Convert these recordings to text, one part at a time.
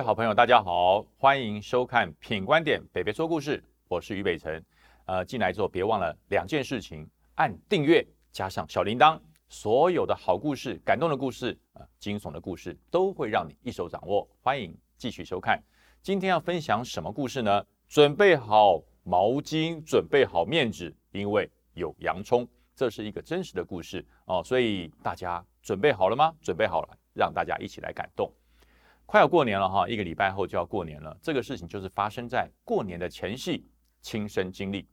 位好朋友，大家好，欢迎收看《品观点北北说故事》，我是于北辰。呃，进来之后别忘了两件事情：按订阅，加上小铃铛，所有的好故事、感动的故事、呃惊悚的故事，都会让你一手掌握。欢迎继续收看。今天要分享什么故事呢？准备好毛巾，准备好面纸，因为有洋葱。这是一个真实的故事哦，所以大家准备好了吗？准备好了，让大家一起来感动。快要过年了哈，一个礼拜后就要过年了。这个事情就是发生在过年的前夕，亲身经历。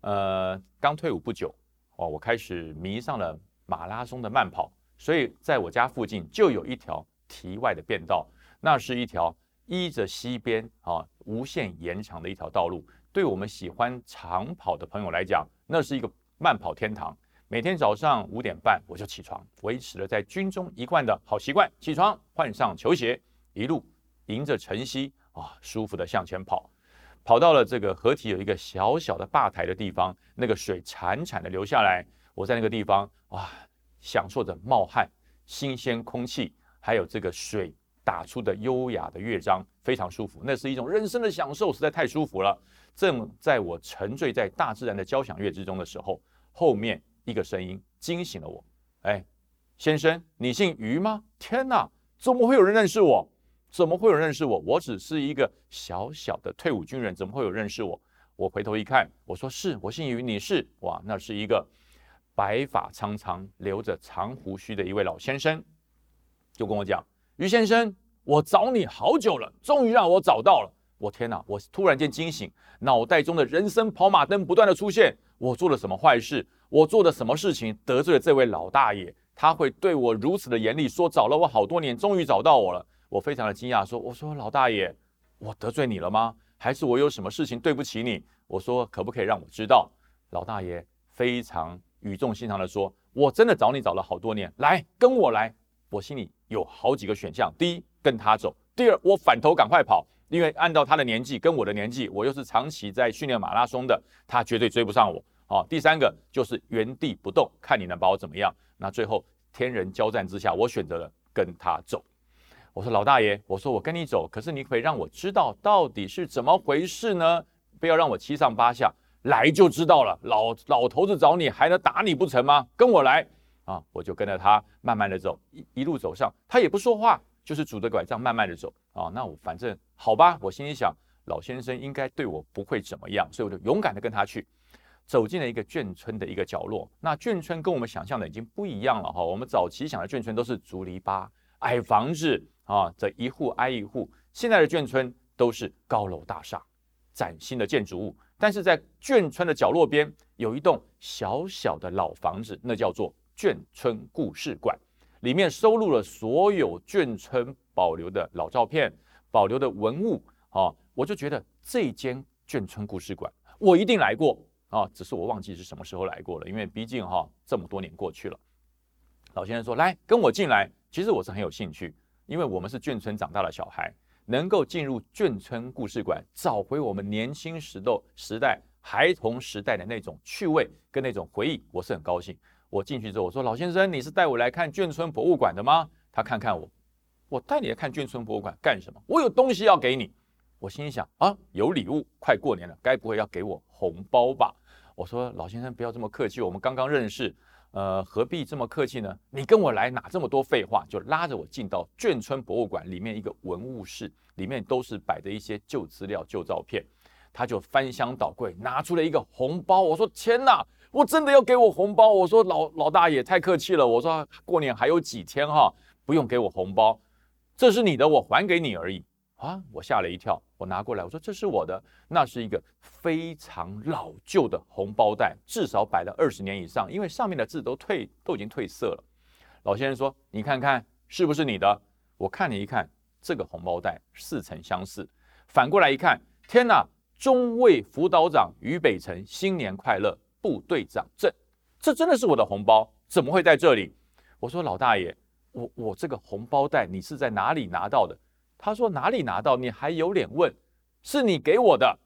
呃，刚退伍不久哦，我开始迷上了马拉松的慢跑，所以在我家附近就有一条题外的便道，那是一条依着西边啊无限延长的一条道路。对我们喜欢长跑的朋友来讲，那是一个。慢跑天堂，每天早上五点半我就起床，维持了在军中一贯的好习惯。起床，换上球鞋，一路迎着晨曦啊，舒服的向前跑。跑到了这个河堤有一个小小的坝台的地方，那个水潺潺的流下来。我在那个地方哇，享受着冒汗、新鲜空气，还有这个水打出的优雅的乐章，非常舒服。那是一种人生的享受，实在太舒服了。正在我沉醉在大自然的交响乐之中的时候，后面一个声音惊醒了我。哎，先生，你姓于吗？天哪，怎么会有人认识我？怎么会有认识我？我只是一个小小的退伍军人，怎么会有认识我？我回头一看，我说是我姓于，你是？哇，那是一个白发苍苍、留着长胡须的一位老先生，就跟我讲：“于先生，我找你好久了，终于让我找到了。”我天哪！我突然间惊醒，脑袋中的人生跑马灯不断的出现。我做了什么坏事？我做了什么事情得罪了这位老大爷？他会对我如此的严厉，说找了我好多年，终于找到我了。我非常的惊讶，说：“我说老大爷，我得罪你了吗？还是我有什么事情对不起你？”我说：“可不可以让我知道？”老大爷非常语重心长的说：“我真的找你找了好多年，来跟我来。”我心里有好几个选项：第一，跟他走；第二，我反头赶快跑。因为按照他的年纪跟我的年纪，我又是长期在训练马拉松的，他绝对追不上我。好，第三个就是原地不动，看你能把我怎么样。那最后天人交战之下，我选择了跟他走。我说老大爷，我说我跟你走，可是你可以让我知道到底是怎么回事呢？不要让我七上八下，来就知道了。老老头子找你还能打你不成吗？跟我来啊！我就跟着他慢慢的走，一一路走上，他也不说话。就是拄着拐杖慢慢的走啊，那我反正好吧，我心里想老先生应该对我不会怎么样，所以我就勇敢的跟他去，走进了一个眷村的一个角落。那眷村跟我们想象的已经不一样了哈，我们早期想的眷村都是竹篱笆、矮房子啊，这一户挨一户。现在的眷村都是高楼大厦、崭新的建筑物，但是在眷村的角落边有一栋小小的老房子，那叫做眷村故事馆。里面收录了所有眷村保留的老照片、保留的文物啊，我就觉得这间眷村故事馆我一定来过啊，只是我忘记是什么时候来过了，因为毕竟哈这么多年过去了。老先生说：“来跟我进来。”其实我是很有兴趣，因为我们是眷村长大的小孩，能够进入眷村故事馆，找回我们年轻时的时代、孩童时代的那种趣味跟那种回忆，我是很高兴。我进去之后，我说：“老先生，你是带我来看眷村博物馆的吗？”他看看我，我带你来看眷村博物馆干什么？我有东西要给你。我心想：啊，有礼物，快过年了，该不会要给我红包吧？我说：“老先生，不要这么客气，我们刚刚认识，呃，何必这么客气呢？你跟我来，哪这么多废话？”就拉着我进到眷村博物馆里面一个文物室，里面都是摆的一些旧资料、旧照片。他就翻箱倒柜，拿出了一个红包。我说：“天哪！”我真的要给我红包，我说老老大爷太客气了，我说过年还有几天哈，不用给我红包，这是你的，我还给你而已啊！我吓了一跳，我拿过来，我说这是我的，那是一个非常老旧的红包袋，至少摆了二十年以上，因为上面的字都褪都已经褪色了。老先生说：“你看看是不是你的？”我看了一看，这个红包袋似曾相识。反过来一看，天哪！中尉辅导长于北辰，新年快乐！部队长证，这真的是我的红包，怎么会在这里？我说老大爷，我我这个红包袋你是在哪里拿到的？他说哪里拿到？你还有脸问？是你给我的？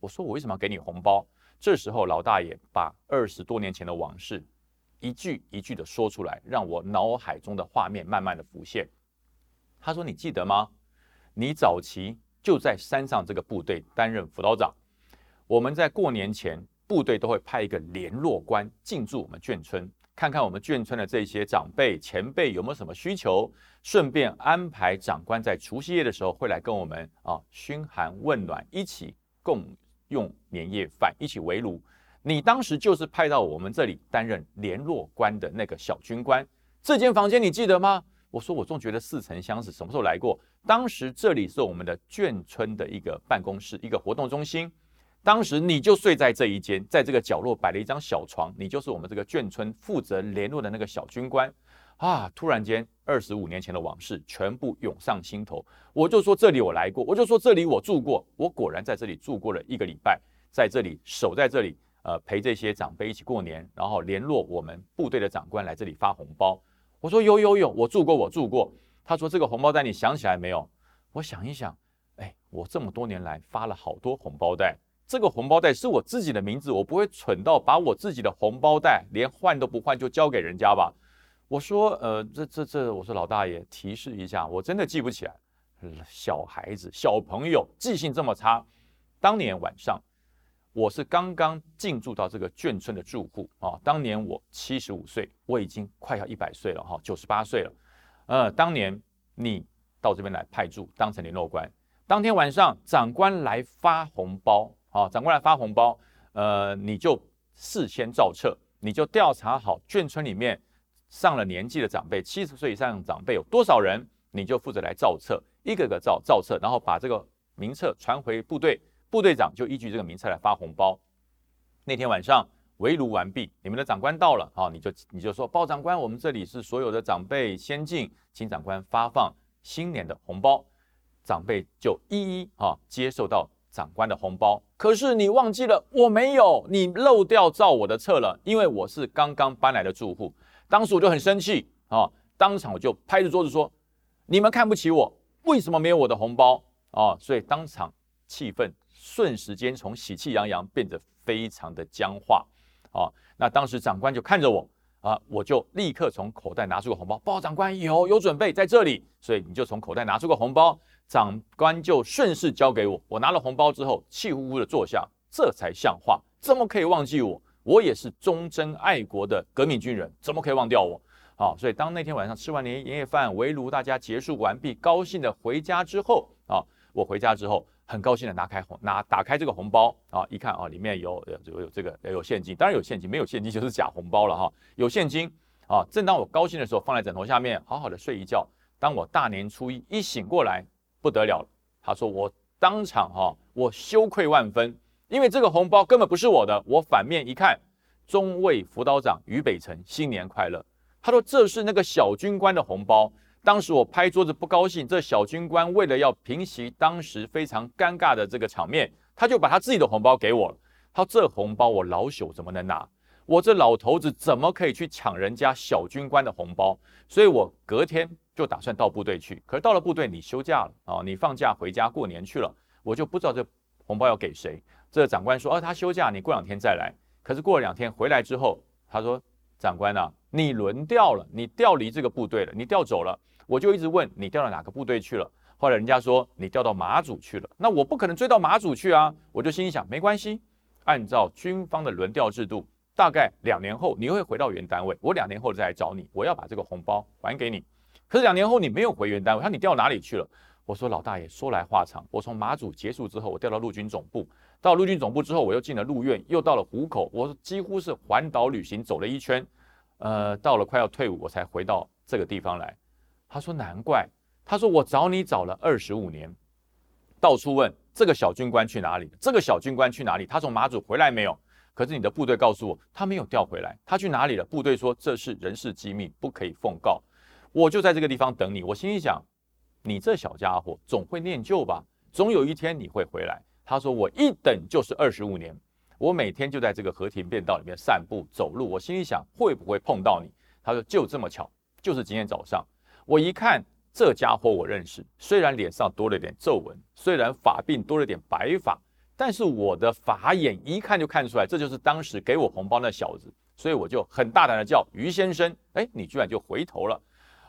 我说我为什么要给你红包？这时候老大爷把二十多年前的往事一句一句的说出来，让我脑海中的画面慢慢的浮现。他说你记得吗？你早期就在山上这个部队担任辅导长。我们在过年前，部队都会派一个联络官进驻我们眷村，看看我们眷村的这些长辈前辈有没有什么需求，顺便安排长官在除夕夜的时候会来跟我们啊嘘寒问暖，一起共用年夜饭，一起围炉。你当时就是派到我们这里担任联络官的那个小军官，这间房间你记得吗？我说我总觉得似曾相识，什么时候来过？当时这里是我们的眷村的一个办公室，一个活动中心。当时你就睡在这一间，在这个角落摆了一张小床，你就是我们这个眷村负责联络的那个小军官啊！突然间，二十五年前的往事全部涌上心头。我就说这里我来过，我就说这里我住过，我果然在这里住过了一个礼拜，在这里守在这里。呃，陪这些长辈一起过年，然后联络我们部队的长官来这里发红包。我说有有有，我住过，我住过。他说这个红包袋你想起来没有？我想一想，哎，我这么多年来发了好多红包袋，这个红包袋是我自己的名字，我不会蠢到把我自己的红包袋连换都不换就交给人家吧？我说，呃，这这这，我说老大爷提示一下，我真的记不起来。小孩子小朋友记性这么差，当年晚上。我是刚刚进驻到这个眷村的住户啊，当年我七十五岁，我已经快要一百岁了哈，九十八岁了。呃，当年你到这边来派驻，当成联络官，当天晚上长官来发红包啊，长官来发红包，呃，你就事先照册，你就调查好眷村里面上了年纪的长辈，七十岁以上的长辈有多少人，你就负责来造册，一个个造造册，然后把这个名册传回部队。部队长就依据这个名册来发红包。那天晚上围炉完毕，你们的长官到了啊，你就你就说包长官，我们这里是所有的长辈先进，请长官发放新年的红包。长辈就一一啊接受到长官的红包。可是你忘记了，我没有，你漏掉照我的册了，因为我是刚刚搬来的住户。当时我就很生气啊，当场我就拍着桌子说：“你们看不起我，为什么没有我的红包啊？”所以当场气氛。瞬时间从喜气洋洋变得非常的僵化，啊，那当时长官就看着我，啊，我就立刻从口袋拿出个红包，报长官有有准备在这里，所以你就从口袋拿出个红包，长官就顺势交给我，我拿了红包之后，气呼呼的坐下，这才像话，怎么可以忘记我？我也是忠贞爱国的革命军人，怎么可以忘掉我？好，所以当那天晚上吃完年夜饭，围炉大家结束完毕，高兴的回家之后，啊，我回家之后。很高兴的拿开红拿打开这个红包啊，一看啊，里面有有有这个有现金，当然有现金，没有现金就是假红包了哈。有现金啊，正当我高兴的时候，放在枕头下面，好好的睡一觉。当我大年初一一醒过来，不得了了。他说我当场哈，我羞愧万分，因为这个红包根本不是我的。我反面一看，中尉辅导长于北辰，新年快乐。他说这是那个小军官的红包。当时我拍桌子不高兴，这小军官为了要平息当时非常尴尬的这个场面，他就把他自己的红包给我了。他说：“这红包我老朽怎么能拿？我这老头子怎么可以去抢人家小军官的红包？所以我隔天就打算到部队去。可是到了部队，你休假了啊，你放假回家过年去了，我就不知道这红包要给谁。这长官说：‘哦，他休假，你过两天再来。’可是过了两天回来之后，他说：‘长官啊，你轮调了，你调离这个部队了，你调走了。’我就一直问你调到哪个部队去了，后来人家说你调到马祖去了，那我不可能追到马祖去啊，我就心里想没关系，按照军方的轮调制度，大概两年后你会回到原单位，我两年后再来找你，我要把这个红包还给你。可是两年后你没有回原单位，他你调哪里去了？我说老大爷说来话长，我从马祖结束之后，我调到陆军总部，到陆军总部之后，我又进了陆院，又到了湖口，我几乎是环岛旅行走了一圈，呃，到了快要退伍，我才回到这个地方来。他说：“难怪。”他说：“我找你找了二十五年，到处问这个小军官去哪里？这个小军官去哪里？他从马祖回来没有？可是你的部队告诉我，他没有调回来。他去哪里了？部队说这是人事机密，不可以奉告。我就在这个地方等你。我心里想，你这小家伙总会念旧吧？总有一天你会回来。”他说：“我一等就是二十五年，我每天就在这个和田便道里面散步走路。我心里想，会不会碰到你？”他说：“就这么巧，就是今天早上。”我一看这家伙，我认识。虽然脸上多了点皱纹，虽然发鬓多了点白发，但是我的法眼一看就看出来，这就是当时给我红包那小子。所以我就很大胆的叫于先生，哎，你居然就回头了。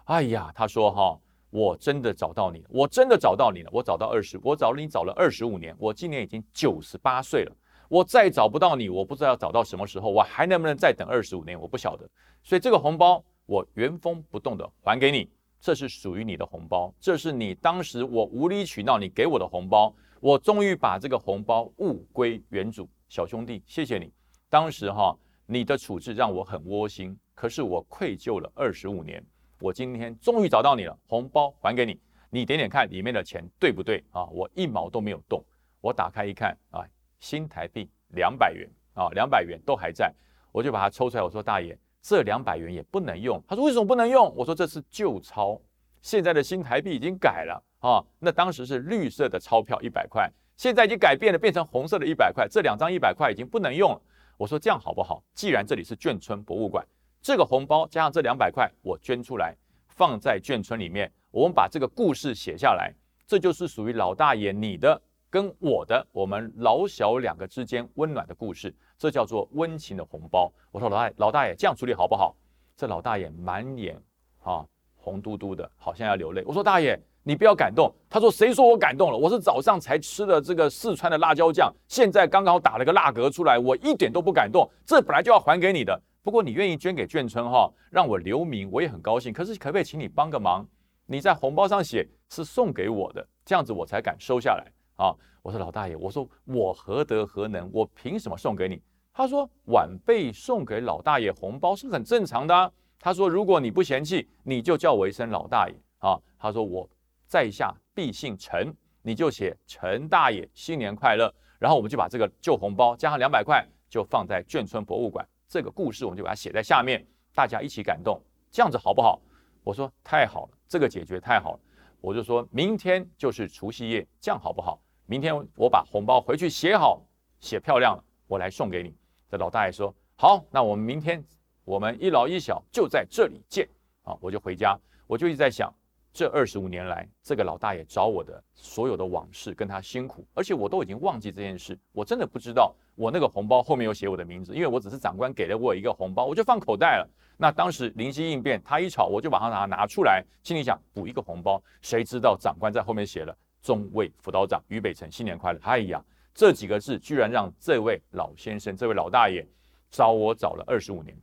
哎呀，他说哈，我真的找到你了，我真的找到你了，我找到二十，我找了你找了二十五年，我今年已经九十八岁了，我再找不到你，我不知道要找到什么时候，我还能不能再等二十五年，我不晓得。所以这个红包我原封不动的还给你，这是属于你的红包，这是你当时我无理取闹你给我的红包，我终于把这个红包物归原主，小兄弟，谢谢你，当时哈你的处置让我很窝心，可是我愧疚了二十五年。我今天终于找到你了，红包还给你，你点点看里面的钱对不对啊？我一毛都没有动，我打开一看啊，新台币两百元啊，两百元都还在，我就把它抽出来，我说大爷，这两百元也不能用。他说为什么不能用？我说这是旧钞，现在的新台币已经改了啊，那当时是绿色的钞票一百块，现在已经改变了，变成红色的一百块，这两张一百块已经不能用了。我说这样好不好？既然这里是眷村博物馆。这个红包加上这两百块，我捐出来，放在眷村里面。我们把这个故事写下来，这就是属于老大爷你的跟我的，我们老小两个之间温暖的故事。这叫做温情的红包。我说老大老大爷这样处理好不好？这老大爷满眼啊红嘟嘟的，好像要流泪。我说大爷你不要感动。他说谁说我感动了？我是早上才吃的这个四川的辣椒酱，现在刚刚打了个蜡嗝出来，我一点都不感动。这本来就要还给你的。不过你愿意捐给眷村哈，让我留名，我也很高兴。可是可不可以请你帮个忙？你在红包上写是送给我的，这样子我才敢收下来啊！我说老大爷，我说我何德何能，我凭什么送给你？他说晚辈送给老大爷红包是很正常的。他说如果你不嫌弃，你就叫我一声老大爷啊。他说我在下必姓陈，你就写陈大爷新年快乐。然后我们就把这个旧红包加上两百块，就放在眷村博物馆。这个故事我们就把它写在下面，大家一起感动，这样子好不好？我说太好了，这个解决太好了。我就说明天就是除夕夜，这样好不好？明天我把红包回去写好，写漂亮了，我来送给你。这老大爷说好，那我们明天我们一老一小就在这里见啊！我就回家，我就一直在想。这二十五年来，这个老大爷找我的所有的往事，跟他辛苦，而且我都已经忘记这件事。我真的不知道我那个红包后面有写我的名字，因为我只是长官给了我一个红包，我就放口袋了。那当时灵机应变，他一吵，我就把它拿拿出来，心里想补一个红包。谁知道长官在后面写了“中尉辅导长于北辰新年快乐”。哎呀，这几个字居然让这位老先生、这位老大爷找我找了二十五年。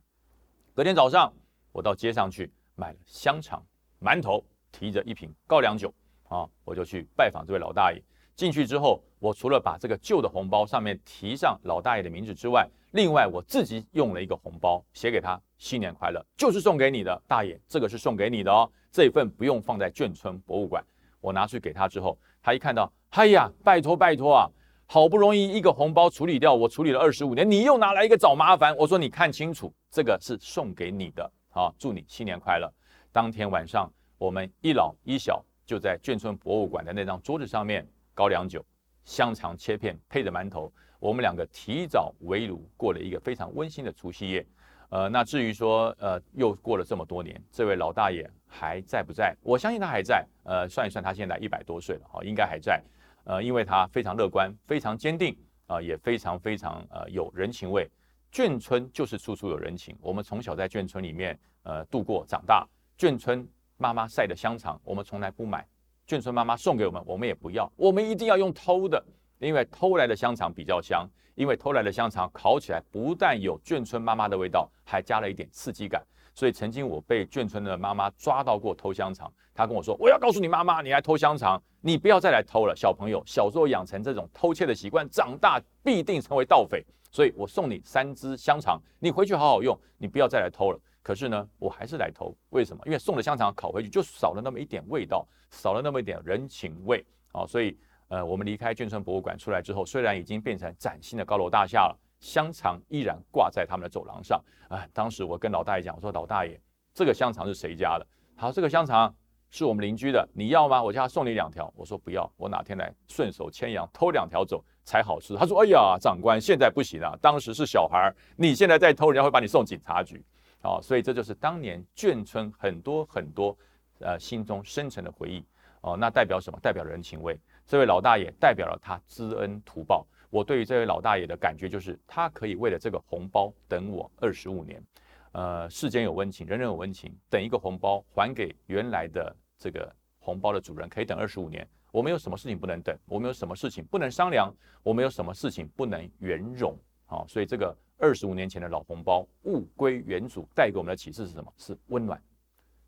隔天早上，我到街上去买了香肠、馒头。提着一瓶高粱酒啊，我就去拜访这位老大爷。进去之后，我除了把这个旧的红包上面提上老大爷的名字之外，另外我自己用了一个红包写给他：“新年快乐，就是送给你的，大爷，这个是送给你的哦。这一份不用放在眷村博物馆。”我拿去给他之后，他一看到，哎呀，拜托拜托啊，好不容易一个红包处理掉，我处理了二十五年，你又拿来一个找麻烦。我说你看清楚，这个是送给你的啊，祝你新年快乐。当天晚上。我们一老一小就在眷村博物馆的那张桌子上面，高粱酒、香肠切片配着馒头，我们两个提早围炉过了一个非常温馨的除夕夜。呃，那至于说，呃，又过了这么多年，这位老大爷还在不在？我相信他还在。呃，算一算，他现在一百多岁了，哈，应该还在。呃，因为他非常乐观，非常坚定，啊，也非常非常呃有人情味。眷村就是处处有人情。我们从小在眷村里面呃度过长大，眷村。妈妈晒的香肠，我们从来不买。眷村妈妈送给我们，我们也不要。我们一定要用偷的，因为偷来的香肠比较香。因为偷来的香肠烤起来不但有眷村妈妈的味道，还加了一点刺激感。所以曾经我被眷村的妈妈抓到过偷香肠，她跟我说：“我要告诉你妈妈，你来偷香肠，你不要再来偷了。”小朋友小时候养成这种偷窃的习惯，长大必定成为盗匪。所以我送你三只香肠，你回去好好用，你不要再来偷了。可是呢，我还是来偷，为什么？因为送的香肠烤回去就少了那么一点味道，少了那么一点人情味啊！所以，呃，我们离开眷村博物馆出来之后，虽然已经变成崭新的高楼大厦了，香肠依然挂在他们的走廊上。啊，当时我跟老大爷讲，我说老大爷，这个香肠是谁家的？好，这个香肠是我们邻居的，你要吗？我叫他送你两条。我说不要，我哪天来顺手牵羊偷两条走才好吃。他说，哎呀，长官现在不行了，当时是小孩儿，你现在再偷，人家会把你送警察局。哦，所以这就是当年眷村很多很多，呃，心中深沉的回忆。哦，那代表什么？代表人情味。这位老大爷代表了他知恩图报。我对于这位老大爷的感觉就是，他可以为了这个红包等我二十五年。呃，世间有温情，人人有温情，等一个红包还给原来的这个红包的主人可以等二十五年。我们有什么事情不能等？我们有什么事情不能商量？我们有什么事情不能圆融？好，所以这个二十五年前的老红包物归原主，带给我们的启示是什么？是温暖，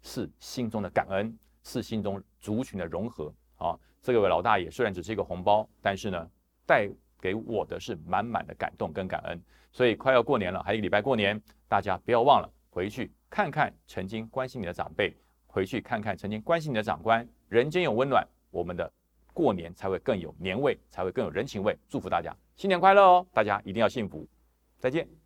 是心中的感恩，是心中族群的融合。啊，这位老大爷虽然只是一个红包，但是呢，带给我的是满满的感动跟感恩。所以快要过年了，还有一个礼拜过年，大家不要忘了回去看看曾经关心你的长辈，回去看看曾经关心你的长官，人间有温暖，我们的过年才会更有年味，才会更有人情味。祝福大家新年快乐哦！大家一定要幸福，再见。